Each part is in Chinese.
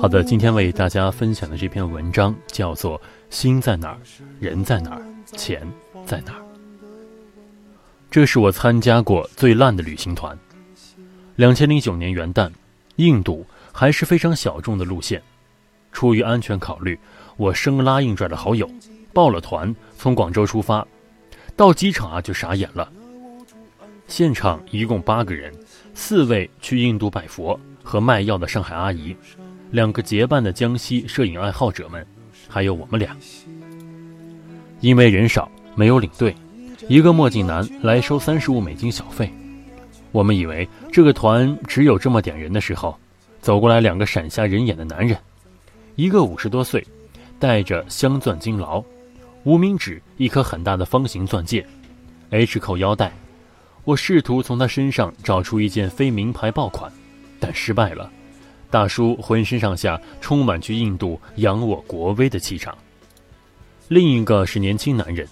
好的，今天为大家分享的这篇文章叫做《心在哪儿，人在哪儿，钱在哪儿》。这是我参加过最烂的旅行团。两千零九年元旦，印度还是非常小众的路线。出于安全考虑，我生拉硬拽的好友报了团，从广州出发。到机场啊，就傻眼了。现场一共八个人，四位去印度拜佛。和卖药的上海阿姨，两个结伴的江西摄影爱好者们，还有我们俩。因为人少，没有领队，一个墨镜男来收三十五美金小费。我们以为这个团只有这么点人的时候，走过来两个闪瞎人眼的男人，一个五十多岁，戴着镶钻金劳，无名指一颗很大的方形钻戒，H 扣腰带。我试图从他身上找出一件非名牌爆款。但失败了，大叔浑身上下充满去印度扬我国威的气场。另一个是年轻男人，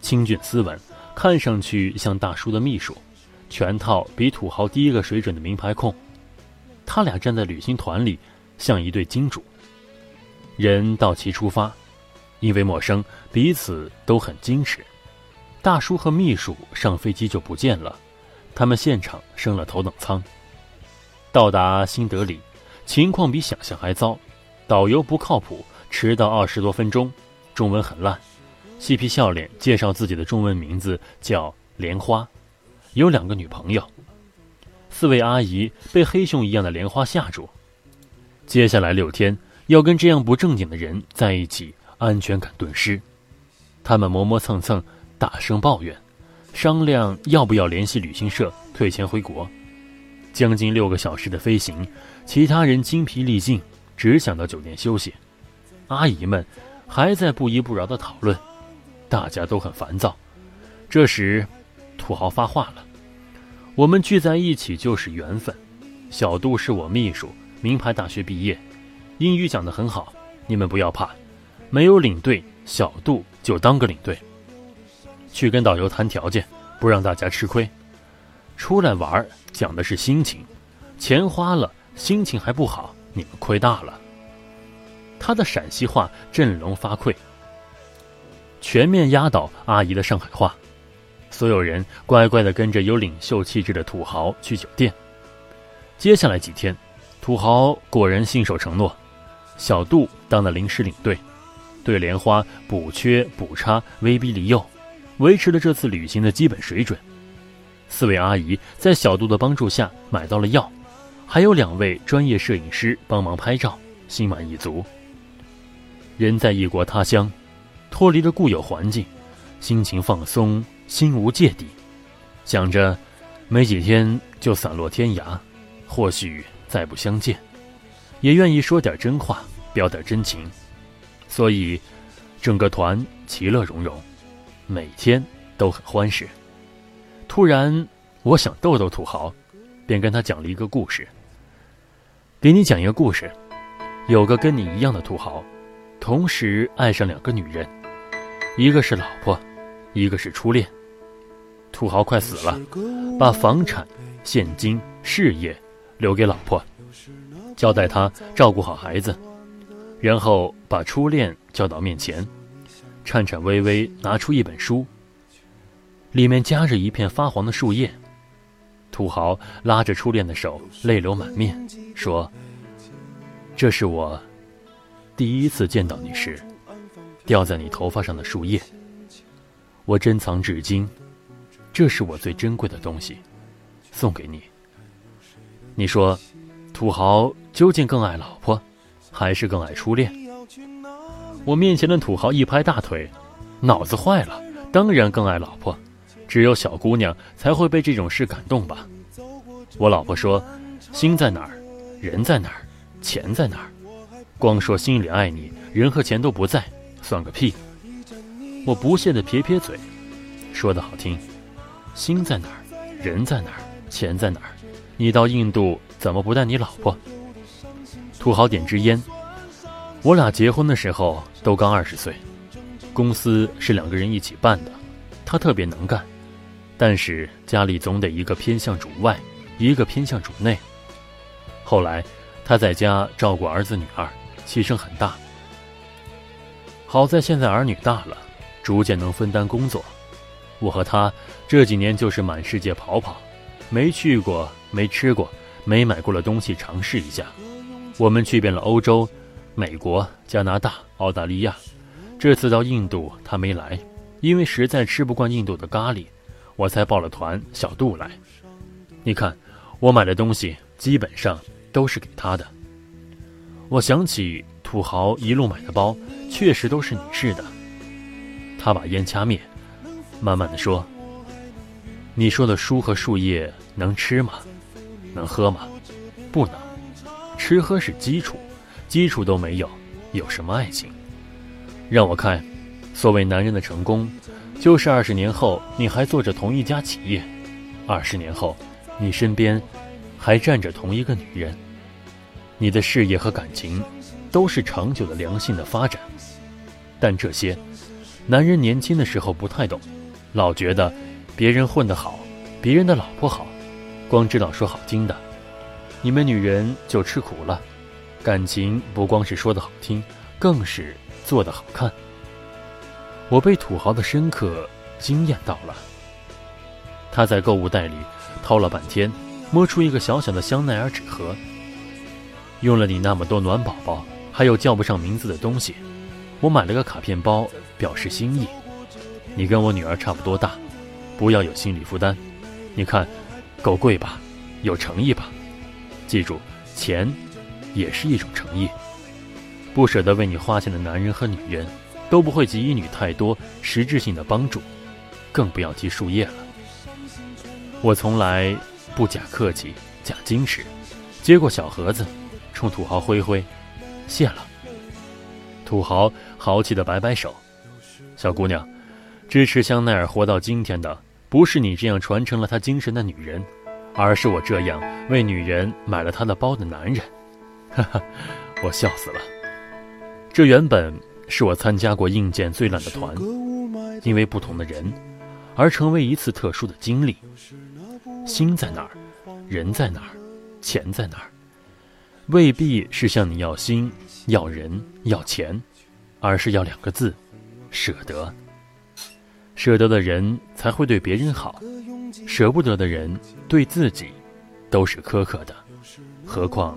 清俊斯文，看上去像大叔的秘书，全套比土豪低一个水准的名牌控。他俩站在旅行团里，像一对金主。人到齐出发，因为陌生，彼此都很矜持。大叔和秘书上飞机就不见了，他们现场升了头等舱。到达新德里，情况比想象还糟，导游不靠谱，迟到二十多分钟，中文很烂，嬉皮笑脸介绍自己的中文名字叫莲花，有两个女朋友，四位阿姨被黑熊一样的莲花吓住，接下来六天要跟这样不正经的人在一起，安全感顿失，他们磨磨蹭蹭，大声抱怨，商量要不要联系旅行社退钱回国。将近六个小时的飞行，其他人精疲力尽，只想到酒店休息。阿姨们还在不依不饶地讨论，大家都很烦躁。这时，土豪发话了：“我们聚在一起就是缘分。小杜是我秘书，名牌大学毕业，英语讲得很好。你们不要怕，没有领队，小杜就当个领队，去跟导游谈条件，不让大家吃亏。出来玩。”讲的是心情，钱花了，心情还不好，你们亏大了。他的陕西话振聋发聩，全面压倒阿姨的上海话。所有人乖乖的跟着有领袖气质的土豪去酒店。接下来几天，土豪果然信守承诺，小杜当了临时领队，对莲花补缺补差，威逼利诱，维持了这次旅行的基本水准。四位阿姨在小杜的帮助下买到了药，还有两位专业摄影师帮忙拍照，心满意足。人在异国他乡，脱离了固有环境，心情放松，心无芥蒂，想着没几天就散落天涯，或许再不相见，也愿意说点真话，表点真情，所以整个团其乐融融，每天都很欢实。突然，我想逗逗土豪，便跟他讲了一个故事。给你讲一个故事：有个跟你一样的土豪，同时爱上两个女人，一个是老婆，一个是初恋。土豪快死了，把房产、现金、事业留给老婆，交代他照顾好孩子，然后把初恋叫到面前，颤颤巍巍拿出一本书。里面夹着一片发黄的树叶，土豪拉着初恋的手，泪流满面，说：“这是我第一次见到你时，掉在你头发上的树叶。我珍藏至今，这是我最珍贵的东西，送给你。你说，土豪究竟更爱老婆，还是更爱初恋？我面前的土豪一拍大腿，脑子坏了，当然更爱老婆。只有小姑娘才会被这种事感动吧？我老婆说：“心在哪儿，人在哪儿，钱在哪儿。光说心里爱你，人和钱都不在，算个屁！”我不屑地撇撇嘴，说的好听，心在哪儿，人在哪儿，钱在哪儿？你到印度怎么不带你老婆？土豪点支烟。我俩结婚的时候都刚二十岁，公司是两个人一起办的，他特别能干。但是家里总得一个偏向主外，一个偏向主内。后来他在家照顾儿子女儿，牺牲很大。好在现在儿女大了，逐渐能分担工作。我和他这几年就是满世界跑跑，没去过、没吃过、没买过的东西尝试一下。我们去遍了欧洲、美国、加拿大、澳大利亚。这次到印度他没来，因为实在吃不惯印度的咖喱。我才报了团，小杜来。你看，我买的东西基本上都是给他的。我想起土豪一路买的包，确实都是女士的。他把烟掐灭，慢慢的说：“你说的书和树叶能吃吗？能喝吗？不能。吃喝是基础，基础都没有，有什么爱情？让我看，所谓男人的成功。”就是二十年后，你还做着同一家企业；二十年后，你身边还站着同一个女人。你的事业和感情都是长久的良性的发展。但这些，男人年轻的时候不太懂，老觉得别人混得好，别人的老婆好，光知道说好听的。你们女人就吃苦了，感情不光是说的好听，更是做的好看。我被土豪的深刻惊艳到了。他在购物袋里掏了半天，摸出一个小小的香奈儿纸盒。用了你那么多暖宝宝，还有叫不上名字的东西，我买了个卡片包表示心意。你跟我女儿差不多大，不要有心理负担。你看，够贵吧？有诚意吧？记住，钱也是一种诚意。不舍得为你花钱的男人和女人。都不会给予你太多实质性的帮助，更不要提树叶了。我从来不假客气、假矜持，接过小盒子，冲土豪挥挥，谢了。土豪豪气的摆摆手：“小姑娘，支持香奈儿活到今天的，不是你这样传承了他精神的女人，而是我这样为女人买了她的包的男人。”哈哈，我笑死了。这原本。是我参加过硬件最烂的团，因为不同的人，而成为一次特殊的经历。心在哪儿，人在哪儿，钱在哪儿，未必是向你要心、要人、要钱，而是要两个字：舍得。舍得的人才会对别人好，舍不得的人对自己都是苛刻的，何况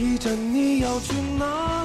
一站你要去哪？